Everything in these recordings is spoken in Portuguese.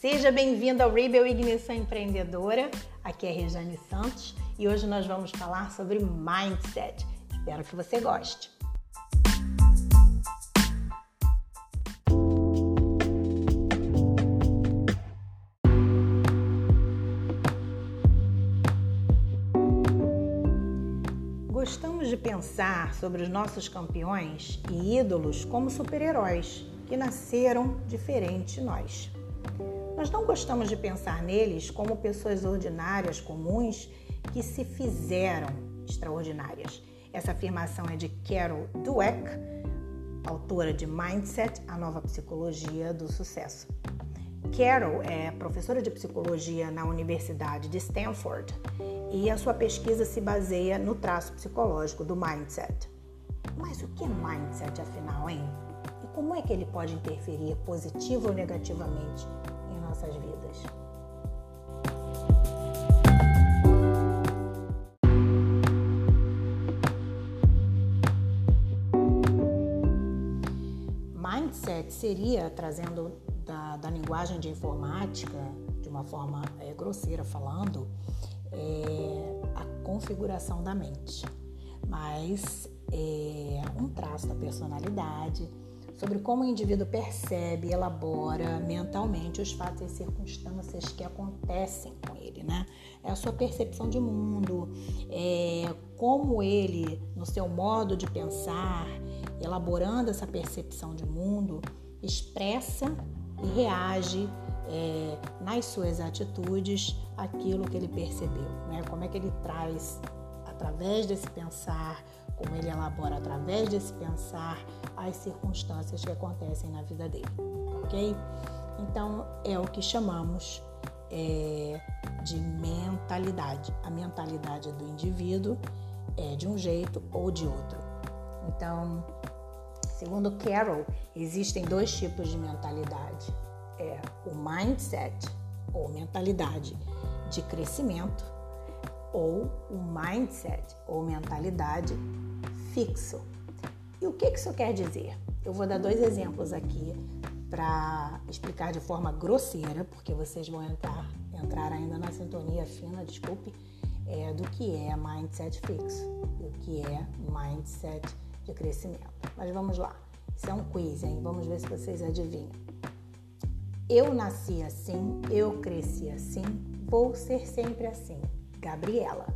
Seja bem-vindo ao Rebel Ignição Empreendedora. Aqui é Rejane Santos e hoje nós vamos falar sobre mindset. Espero que você goste. Gostamos de pensar sobre os nossos campeões e ídolos como super-heróis que nasceram diferente de nós. Nós não gostamos de pensar neles como pessoas ordinárias, comuns, que se fizeram extraordinárias. Essa afirmação é de Carol Dweck, autora de Mindset, a nova psicologia do sucesso. Carol é professora de psicologia na Universidade de Stanford e a sua pesquisa se baseia no traço psicológico do mindset. Mas o que é mindset afinal, hein? E como é que ele pode interferir positivo ou negativamente nossas vidas. Mindset seria, trazendo da, da linguagem de informática, de uma forma é, grosseira falando, é, a configuração da mente, mas é um traço da personalidade sobre como o indivíduo percebe, elabora mentalmente os fatos e circunstâncias que acontecem com ele, né? É a sua percepção de mundo, é como ele, no seu modo de pensar, elaborando essa percepção de mundo, expressa e reage é, nas suas atitudes aquilo que ele percebeu, né? Como é que ele traz através desse pensar, como ele elabora através desse pensar as circunstâncias que acontecem na vida dele, ok? Então é o que chamamos é, de mentalidade. A mentalidade do indivíduo é de um jeito ou de outro. Então, segundo Carroll, existem dois tipos de mentalidade: é o mindset ou mentalidade de crescimento ou o mindset ou mentalidade fixo. E o que isso quer dizer? Eu vou dar dois exemplos aqui para explicar de forma grosseira, porque vocês vão entrar, entrar ainda na sintonia fina, desculpe, é, do que é mindset fixo, do que é mindset de crescimento. Mas vamos lá, isso é um quiz, hein? Vamos ver se vocês adivinham. Eu nasci assim, eu cresci assim, vou ser sempre assim. Gabriela.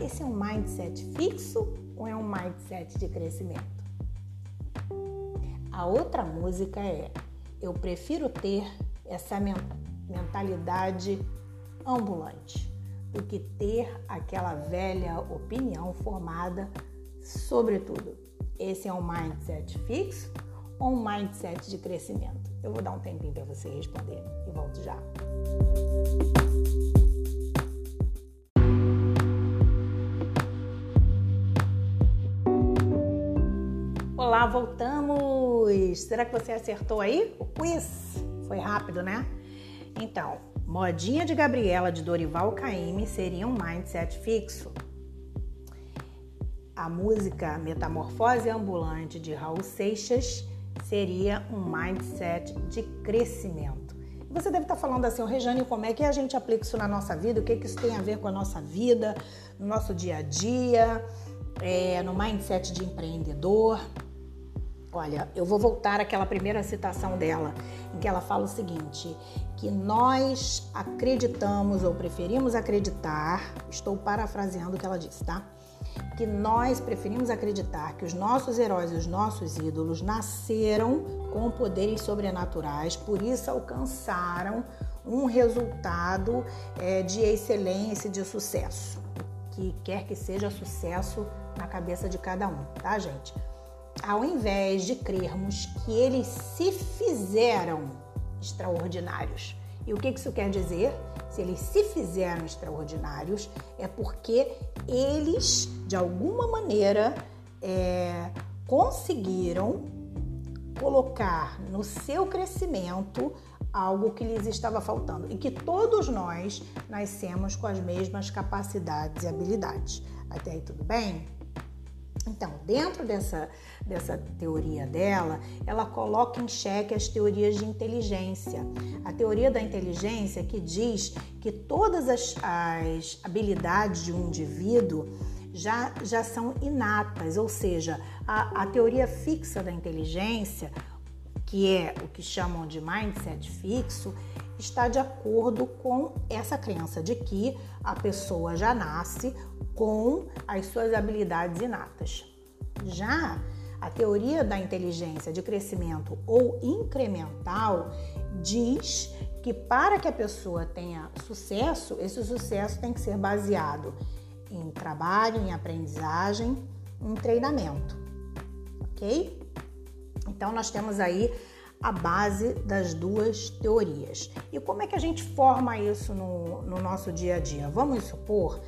Esse é um mindset fixo ou é um mindset de crescimento? A outra música é Eu prefiro ter essa mentalidade ambulante do que ter aquela velha opinião formada sobre tudo. Esse é um mindset fixo ou um mindset de crescimento? Eu vou dar um tempinho para você responder e volto já. Voltamos! Será que você acertou aí? O quiz foi rápido, né? Então, Modinha de Gabriela de Dorival Caymmi seria um mindset fixo. A música Metamorfose Ambulante de Raul Seixas seria um mindset de crescimento. Você deve estar falando assim, Rejane, como é que a gente aplica isso na nossa vida? O que, que isso tem a ver com a nossa vida, no nosso dia a dia, é, no mindset de empreendedor? Olha, eu vou voltar àquela primeira citação dela, em que ela fala o seguinte: que nós acreditamos ou preferimos acreditar, estou parafraseando o que ela disse, tá? Que nós preferimos acreditar que os nossos heróis e os nossos ídolos nasceram com poderes sobrenaturais, por isso alcançaram um resultado é, de excelência e de sucesso. Que quer que seja sucesso na cabeça de cada um, tá, gente? Ao invés de crermos que eles se fizeram extraordinários. E o que isso quer dizer? Se eles se fizeram extraordinários, é porque eles, de alguma maneira, é, conseguiram colocar no seu crescimento algo que lhes estava faltando e que todos nós nascemos com as mesmas capacidades e habilidades. Até aí tudo bem? Então, dentro dessa, dessa teoria dela, ela coloca em xeque as teorias de inteligência. A teoria da inteligência que diz que todas as, as habilidades de um indivíduo já, já são inatas, ou seja, a, a teoria fixa da inteligência, que é o que chamam de mindset fixo, está de acordo com essa crença de que a pessoa já nasce com as suas habilidades inatas. Já a teoria da inteligência de crescimento ou incremental diz que para que a pessoa tenha sucesso, esse sucesso tem que ser baseado em trabalho, em aprendizagem, em treinamento. Ok? Então, nós temos aí a base das duas teorias. E como é que a gente forma isso no, no nosso dia a dia? Vamos supor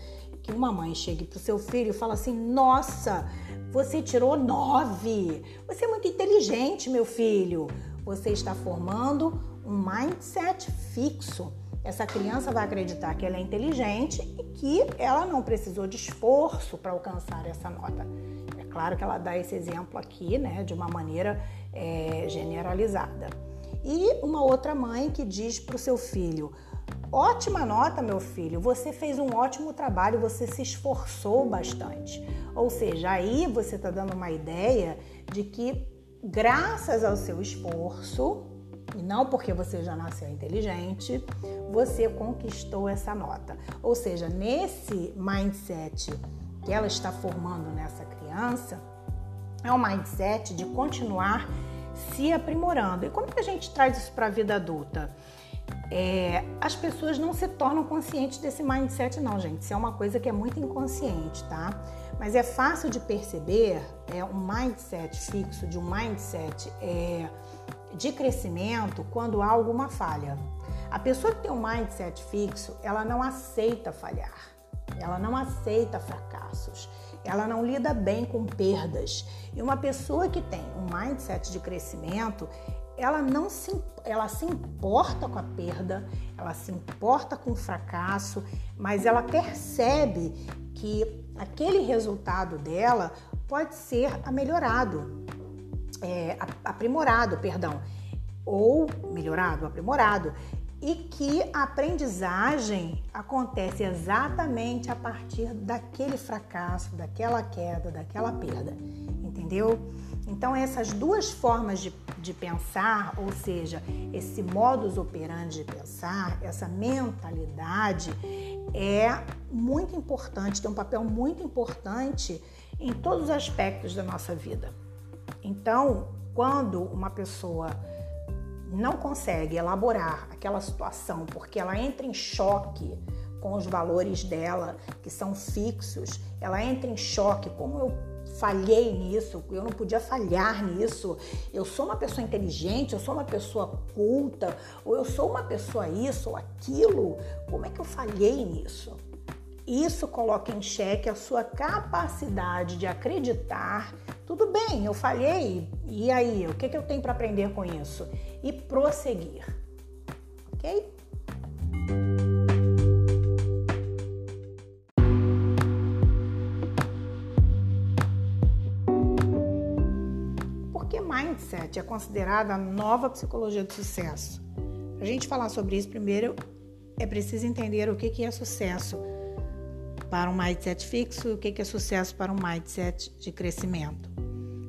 que uma mãe chegue para o seu filho e fala assim: Nossa, você tirou nove, você é muito inteligente, meu filho. Você está formando um mindset fixo essa criança vai acreditar que ela é inteligente e que ela não precisou de esforço para alcançar essa nota. É claro que ela dá esse exemplo aqui, né, de uma maneira é, generalizada. E uma outra mãe que diz para o seu filho: Ótima nota, meu filho, você fez um ótimo trabalho, você se esforçou bastante. Ou seja, aí você está dando uma ideia de que, graças ao seu esforço, e não porque você já nasceu inteligente, você conquistou essa nota. Ou seja, nesse mindset que ela está formando nessa criança, é um mindset de continuar se aprimorando. E como que a gente traz isso para a vida adulta? É, as pessoas não se tornam conscientes desse mindset, não, gente. Isso é uma coisa que é muito inconsciente, tá? Mas é fácil de perceber, é um mindset fixo, de um mindset é, de crescimento quando há alguma falha. A pessoa que tem um mindset fixo, ela não aceita falhar, ela não aceita fracassos, ela não lida bem com perdas. E uma pessoa que tem um mindset de crescimento, ela não se, ela se importa com a perda, ela se importa com o fracasso, mas ela percebe que aquele resultado dela pode ser melhorado é, aprimorado, perdão, ou melhorado, aprimorado, e que a aprendizagem acontece exatamente a partir daquele fracasso, daquela queda, daquela perda, entendeu? Então, essas duas formas de, de pensar, ou seja, esse modus operandi de pensar, essa mentalidade, é muito importante, tem um papel muito importante em todos os aspectos da nossa vida. Então, quando uma pessoa não consegue elaborar aquela situação porque ela entra em choque com os valores dela, que são fixos, ela entra em choque, como eu falhei nisso, eu não podia falhar nisso, eu sou uma pessoa inteligente, eu sou uma pessoa culta, ou eu sou uma pessoa isso ou aquilo, como é que eu falhei nisso? Isso coloca em xeque a sua capacidade de acreditar. Tudo bem, eu falhei, e aí? O que, que eu tenho para aprender com isso? E prosseguir. Ok? Por que mindset é considerada a nova psicologia do sucesso? Para a gente falar sobre isso, primeiro é preciso entender o que, é sucesso para um mindset fixo e o que é sucesso para um mindset de crescimento.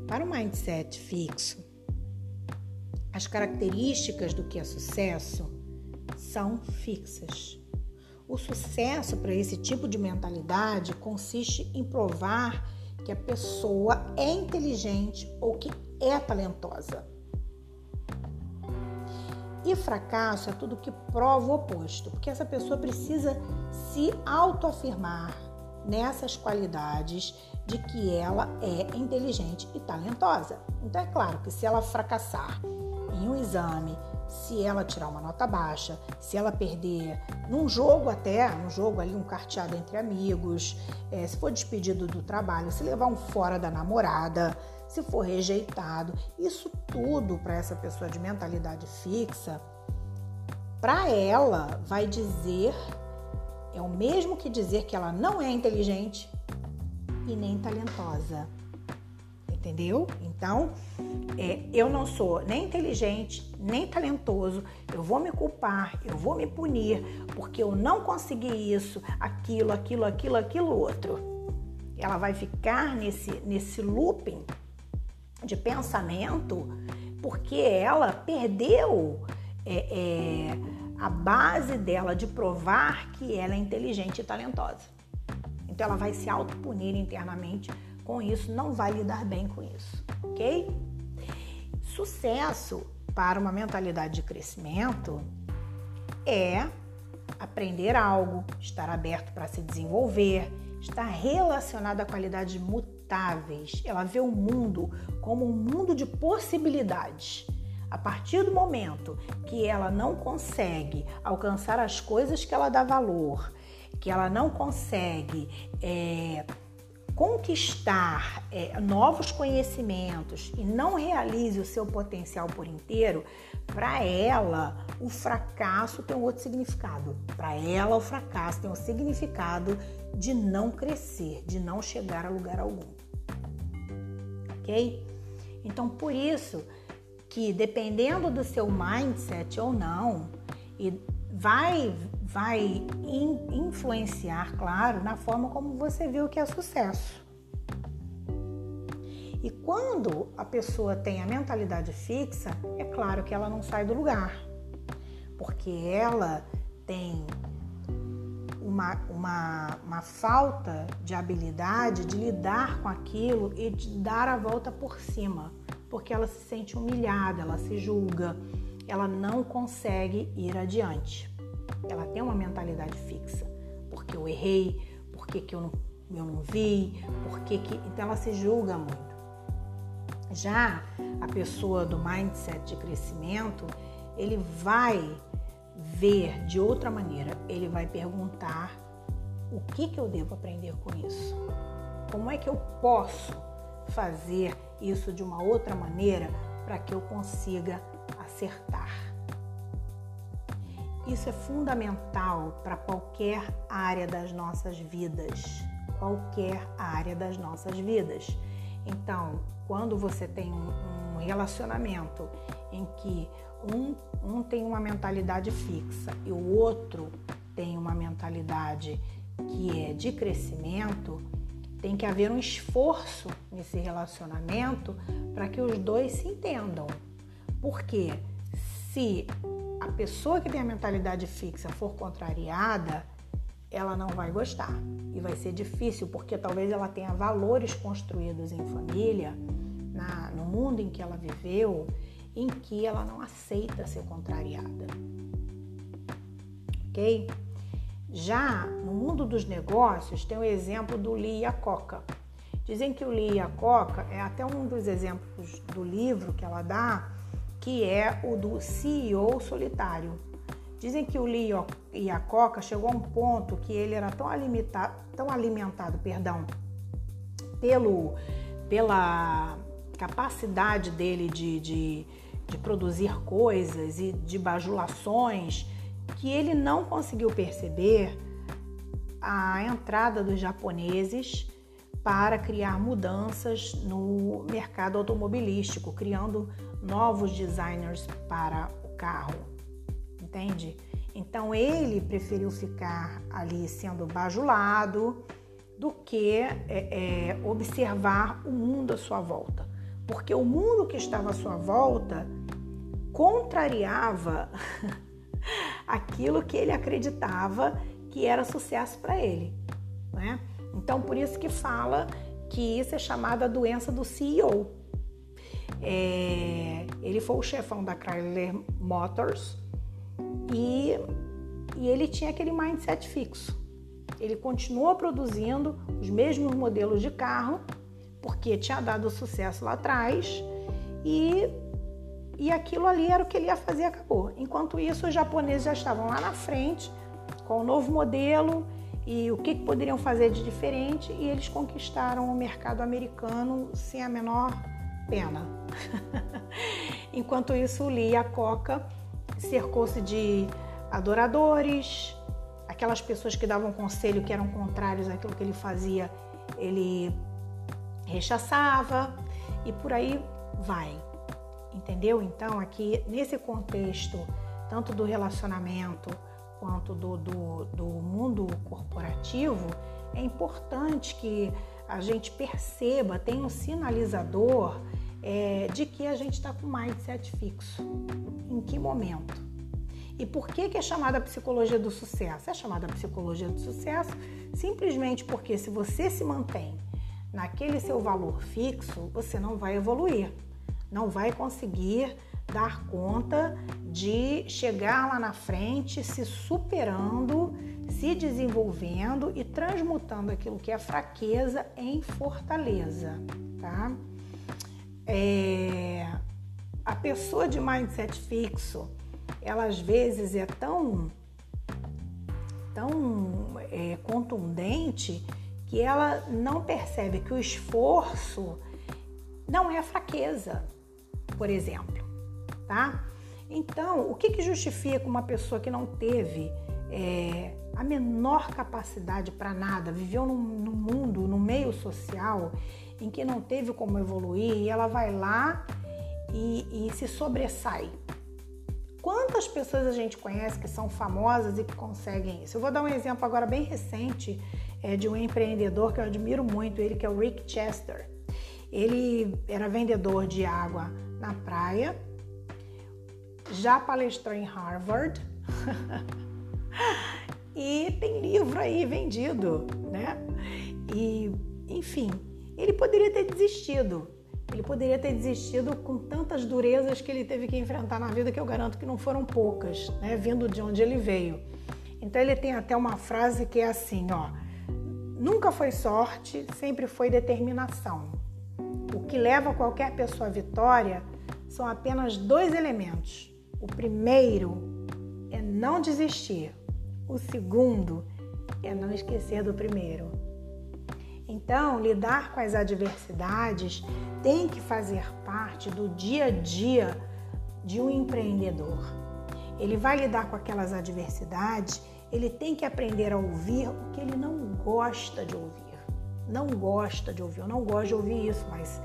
Para um mindset fixo, as características do que é sucesso são fixas. O sucesso para esse tipo de mentalidade consiste em provar que a pessoa é inteligente ou que é talentosa. E fracasso é tudo que prova o oposto, porque essa pessoa precisa se autoafirmar nessas qualidades de que ela é inteligente e talentosa. Então é claro que se ela fracassar em um exame, se ela tirar uma nota baixa, se ela perder num jogo até, num jogo ali, um carteado entre amigos, é, se for despedido do trabalho, se levar um fora da namorada, se for rejeitado, isso tudo para essa pessoa de mentalidade fixa, para ela vai dizer é o mesmo que dizer que ela não é inteligente e nem talentosa. entendeu? Então, é, eu não sou nem inteligente, nem talentoso, eu vou me culpar, eu vou me punir, porque eu não consegui isso, aquilo, aquilo, aquilo, aquilo outro. Ela vai ficar nesse, nesse looping de pensamento porque ela perdeu é, é, a base dela de provar que ela é inteligente e talentosa. Então ela vai se autopunir internamente com isso, não vai lidar bem com isso, ok? Sucesso para uma mentalidade de crescimento é aprender algo, estar aberto para se desenvolver, estar relacionado a qualidades Ela vê o mundo como um mundo de possibilidades. A partir do momento que ela não consegue alcançar as coisas que ela dá valor, que ela não consegue é, conquistar é, novos conhecimentos e não realize o seu potencial por inteiro, para ela o fracasso tem outro significado. Para ela o fracasso tem um significado de não crescer, de não chegar a lugar algum. Ok? Então por isso que dependendo do seu mindset ou não, e vai vai in, influenciar, claro, na forma como você vê o que é sucesso. E quando a pessoa tem a mentalidade fixa, é claro que ela não sai do lugar, porque ela tem uma, uma, uma falta de habilidade de lidar com aquilo e de dar a volta por cima, porque ela se sente humilhada, ela se julga, ela não consegue ir adiante. Ela tem uma mentalidade fixa. Porque eu errei, porque que eu não, eu não vi, porque que. Então ela se julga muito. Já a pessoa do mindset de crescimento, ele vai ver de outra maneira. Ele vai perguntar o que, que eu devo aprender com isso? Como é que eu posso fazer isso de uma outra maneira para que eu consiga acertar? Isso é fundamental para qualquer área das nossas vidas, qualquer área das nossas vidas. Então, quando você tem um, relacionamento em que um, um tem uma mentalidade fixa e o outro tem uma mentalidade que é de crescimento, tem que haver um esforço nesse relacionamento para que os dois se entendam. Porque se a pessoa que tem a mentalidade fixa for contrariada, ela não vai gostar e vai ser difícil porque talvez ela tenha valores construídos em família, na, no mundo em que ela viveu, em que ela não aceita ser contrariada. Ok? Já no mundo dos negócios tem o exemplo do Lee a Coca. Dizem que o Lee a Coca é até um dos exemplos do livro que ela dá que é o do CEO solitário. Dizem que o Lee e a Coca chegou a um ponto que ele era tão alimentado, tão alimentado perdão, pelo, pela capacidade dele de, de, de produzir coisas e de bajulações que ele não conseguiu perceber a entrada dos japoneses para criar mudanças no mercado automobilístico, criando novos designers para o carro, entende? Então ele preferiu ficar ali sendo bajulado do que é, é, observar o mundo à sua volta, porque o mundo que estava à sua volta contrariava aquilo que ele acreditava que era sucesso para ele, né? Então por isso que fala que isso é chamada doença do CEO, é, ele foi o chefão da Chrysler Motors e, e ele tinha aquele mindset fixo. Ele continuou produzindo os mesmos modelos de carro porque tinha dado sucesso lá atrás e, e aquilo ali era o que ele ia fazer acabou. Enquanto isso, os japoneses já estavam lá na frente com o novo modelo e o que, que poderiam fazer de diferente e eles conquistaram o mercado americano sem a menor pena. Enquanto isso, Lee a Coca cercou-se de adoradores, aquelas pessoas que davam conselho que eram contrários àquilo que ele fazia, ele rechaçava. e por aí vai. Entendeu? Então, aqui nesse contexto, tanto do relacionamento quanto do, do, do mundo corporativo, é importante que a gente perceba, tenha um sinalizador é, de que a gente está com mindset fixo. Em que momento? E por que, que é chamada psicologia do sucesso? É chamada psicologia do sucesso simplesmente porque se você se mantém naquele seu valor fixo, você não vai evoluir, não vai conseguir dar conta de chegar lá na frente, se superando, se desenvolvendo e transmutando aquilo que é fraqueza em fortaleza, tá? É, a pessoa de mindset fixo, ela às vezes é tão, tão é, contundente que ela não percebe que o esforço não é fraqueza, por exemplo, tá? Então, o que, que justifica uma pessoa que não teve é, a menor capacidade para nada, viveu num, num, mundo, no meio social em que não teve como evoluir e ela vai lá e, e se sobressai? Quantas pessoas a gente conhece que são famosas e que conseguem isso? Eu vou dar um exemplo agora bem recente é, de um empreendedor que eu admiro muito, ele que é o Rick Chester. Ele era vendedor de água na praia, já palestrou em Harvard e tem livro aí vendido, né? E, enfim, ele poderia ter desistido, ele poderia ter desistido com tantas durezas que ele teve que enfrentar na vida, que eu garanto que não foram poucas, né? Vindo de onde ele veio. Então ele tem até uma frase que é assim, ó: Nunca foi sorte, sempre foi determinação. O que leva qualquer pessoa à vitória são apenas dois elementos. O primeiro é não desistir. O segundo é não esquecer do primeiro. Então, lidar com as adversidades tem que fazer parte do dia a dia de um empreendedor. Ele vai lidar com aquelas adversidades, ele tem que aprender a ouvir o que ele não gosta de ouvir. Não gosta de ouvir, eu não gosto de ouvir isso, mas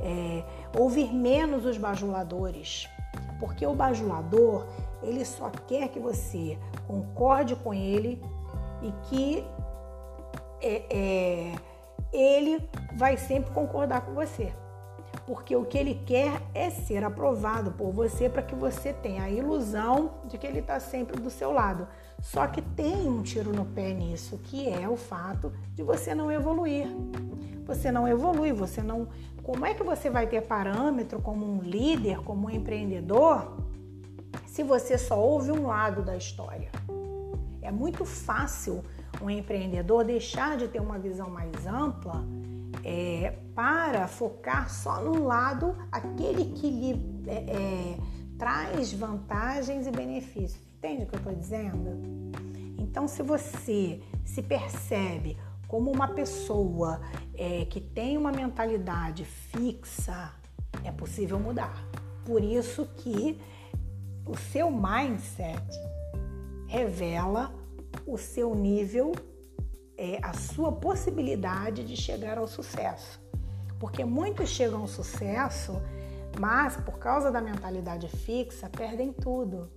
é, ouvir menos os bajuladores. Porque o bajulador, ele só quer que você concorde com ele e que é, é, ele vai sempre concordar com você. Porque o que ele quer é ser aprovado por você para que você tenha a ilusão de que ele está sempre do seu lado. Só que tem um tiro no pé nisso, que é o fato de você não evoluir. Você não evolui, você não. Como é que você vai ter parâmetro como um líder, como um empreendedor, se você só ouve um lado da história? É muito fácil um empreendedor deixar de ter uma visão mais ampla é, para focar só no lado aquele que lhe é, é, traz vantagens e benefícios. Entende o que eu estou dizendo? Então, se você se percebe como uma pessoa é, que tem uma mentalidade fixa, é possível mudar. Por isso que o seu mindset revela o seu nível, é, a sua possibilidade de chegar ao sucesso. Porque muitos chegam ao sucesso, mas por causa da mentalidade fixa, perdem tudo.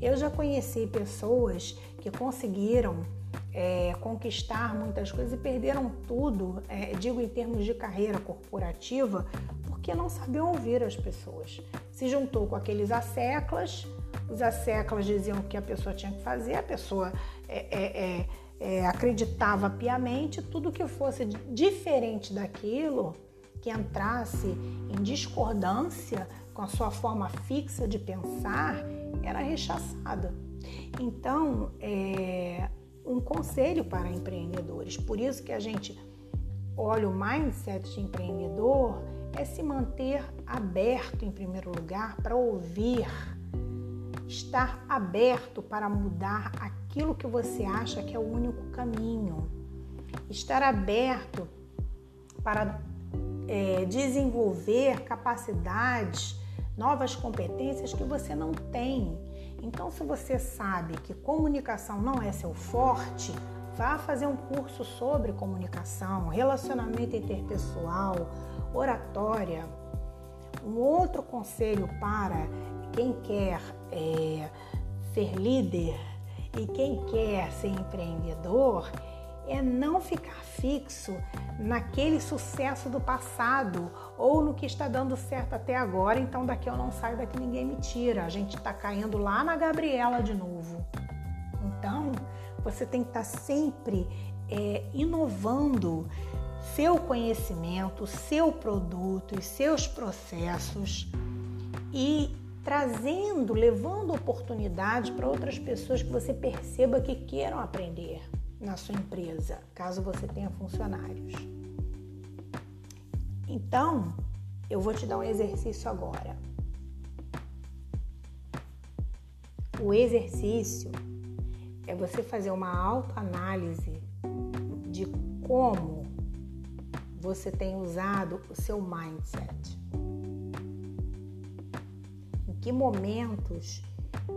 Eu já conheci pessoas que conseguiram é, conquistar muitas coisas e perderam tudo, é, digo em termos de carreira corporativa, porque não sabiam ouvir as pessoas. Se juntou com aqueles asseclas, os asseclas diziam que a pessoa tinha que fazer, a pessoa é, é, é, é acreditava piamente, tudo que fosse diferente daquilo, que entrasse em discordância com a sua forma fixa de pensar, era rechaçada. Então, é um conselho para empreendedores. Por isso que a gente olha o mindset de empreendedor é se manter aberto em primeiro lugar para ouvir, estar aberto para mudar aquilo que você acha que é o único caminho, estar aberto para é, desenvolver capacidades, novas competências que você não tem. Então, se você sabe que comunicação não é seu forte, vá fazer um curso sobre comunicação, relacionamento interpessoal, oratória, Um outro conselho para quem quer é, ser líder e quem quer ser empreendedor é não ficar fixo naquele sucesso do passado ou no que está dando certo até agora, então daqui eu não saio, daqui ninguém me tira. A gente está caindo lá na Gabriela de novo. Então, você tem que estar tá sempre é, inovando seu conhecimento, seu produto e seus processos e trazendo, levando oportunidade para outras pessoas que você perceba que queiram aprender na sua empresa, caso você tenha funcionários. Então, eu vou te dar um exercício agora. O exercício é você fazer uma autoanálise de como você tem usado o seu mindset. Que momentos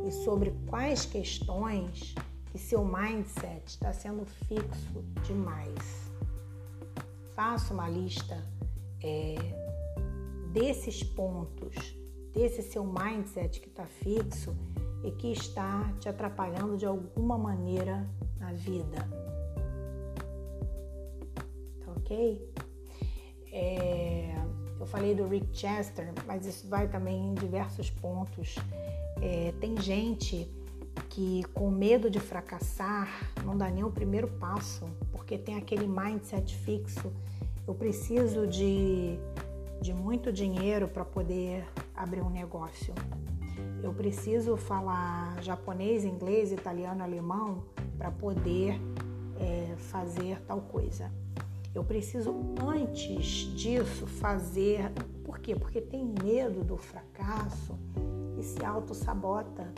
e sobre quais questões que seu mindset está sendo fixo demais. Faça uma lista é, desses pontos, desse seu mindset que está fixo e que está te atrapalhando de alguma maneira na vida. Tá ok? É, eu falei do Rick Chester, mas isso vai também em diversos pontos. É, tem gente que com medo de fracassar não dá nem o primeiro passo, porque tem aquele mindset fixo. Eu preciso de, de muito dinheiro para poder abrir um negócio. Eu preciso falar japonês, inglês, italiano, alemão para poder é, fazer tal coisa. Eu preciso antes disso fazer. Por quê? Porque tem medo do fracasso e se auto-sabota.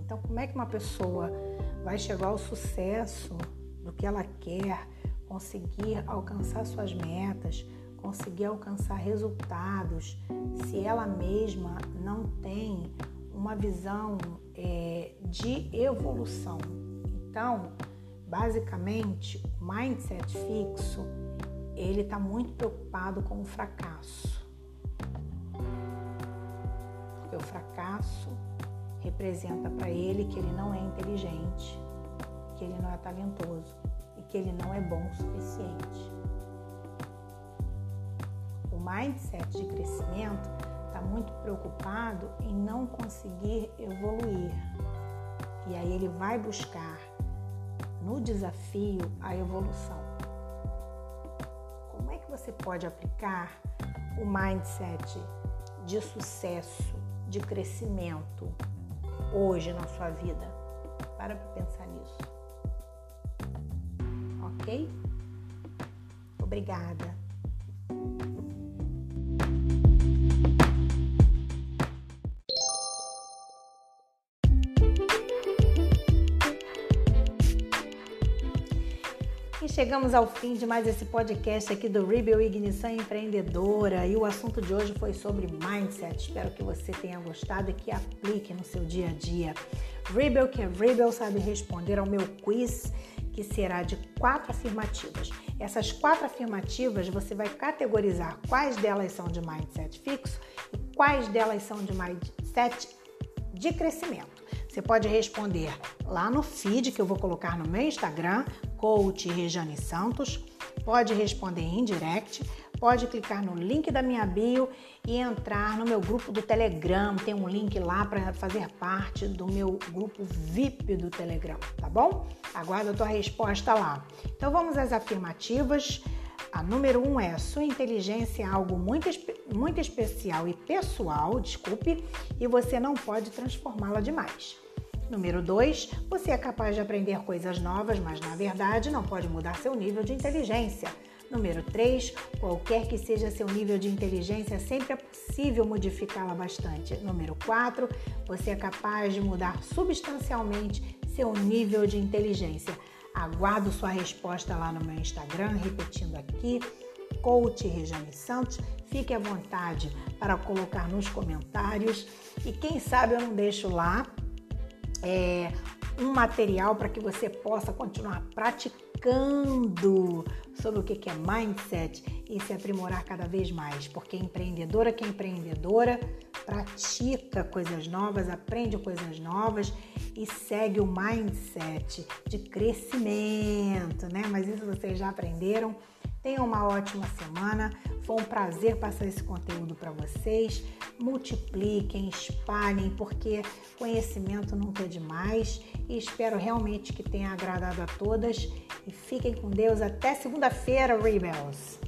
Então, como é que uma pessoa vai chegar ao sucesso do que ela quer, conseguir alcançar suas metas, conseguir alcançar resultados, se ela mesma não tem uma visão é, de evolução? Então, basicamente, o mindset fixo ele está muito preocupado com o fracasso. Porque o fracasso representa para ele que ele não é inteligente, que ele não é talentoso e que ele não é bom o suficiente. O mindset de crescimento está muito preocupado em não conseguir evoluir. E aí ele vai buscar no desafio a evolução. Como é que você pode aplicar o mindset de sucesso, de crescimento hoje na sua vida. Para para pensar nisso. Ok? Obrigada. Chegamos ao fim de mais esse podcast aqui do Rebel Ignição Empreendedora e o assunto de hoje foi sobre mindset. Espero que você tenha gostado e que aplique no seu dia a dia. Rebel, que é Rebel, sabe responder ao meu quiz que será de quatro afirmativas. Essas quatro afirmativas você vai categorizar quais delas são de mindset fixo e quais delas são de mindset de crescimento. Você pode responder lá no feed que eu vou colocar no meu Instagram, coach Rejane Santos. Pode responder em direct, pode clicar no link da minha bio e entrar no meu grupo do Telegram. Tem um link lá para fazer parte do meu grupo VIP do Telegram, tá bom? Aguardo a tua resposta lá. Então vamos às afirmativas. A número um é: sua inteligência é algo muito, muito especial e pessoal, desculpe, e você não pode transformá-la demais. Número 2, você é capaz de aprender coisas novas, mas na verdade não pode mudar seu nível de inteligência. Número 3, qualquer que seja seu nível de inteligência, sempre é possível modificá-la bastante. Número 4, você é capaz de mudar substancialmente seu nível de inteligência. Aguardo sua resposta lá no meu Instagram, repetindo aqui, coach Rejane Santos. Fique à vontade para colocar nos comentários e quem sabe eu não deixo lá é, um material para que você possa continuar praticando sobre o que é mindset e se aprimorar cada vez mais, porque empreendedora que é empreendedora pratica coisas novas, aprende coisas novas e segue o mindset de crescimento, né? Mas isso vocês já aprenderam. Tenham uma ótima semana. Foi um prazer passar esse conteúdo para vocês. Multipliquem, espalhem, porque conhecimento nunca é demais. E espero realmente que tenha agradado a todas. E fiquem com Deus. Até segunda-feira, Rebels!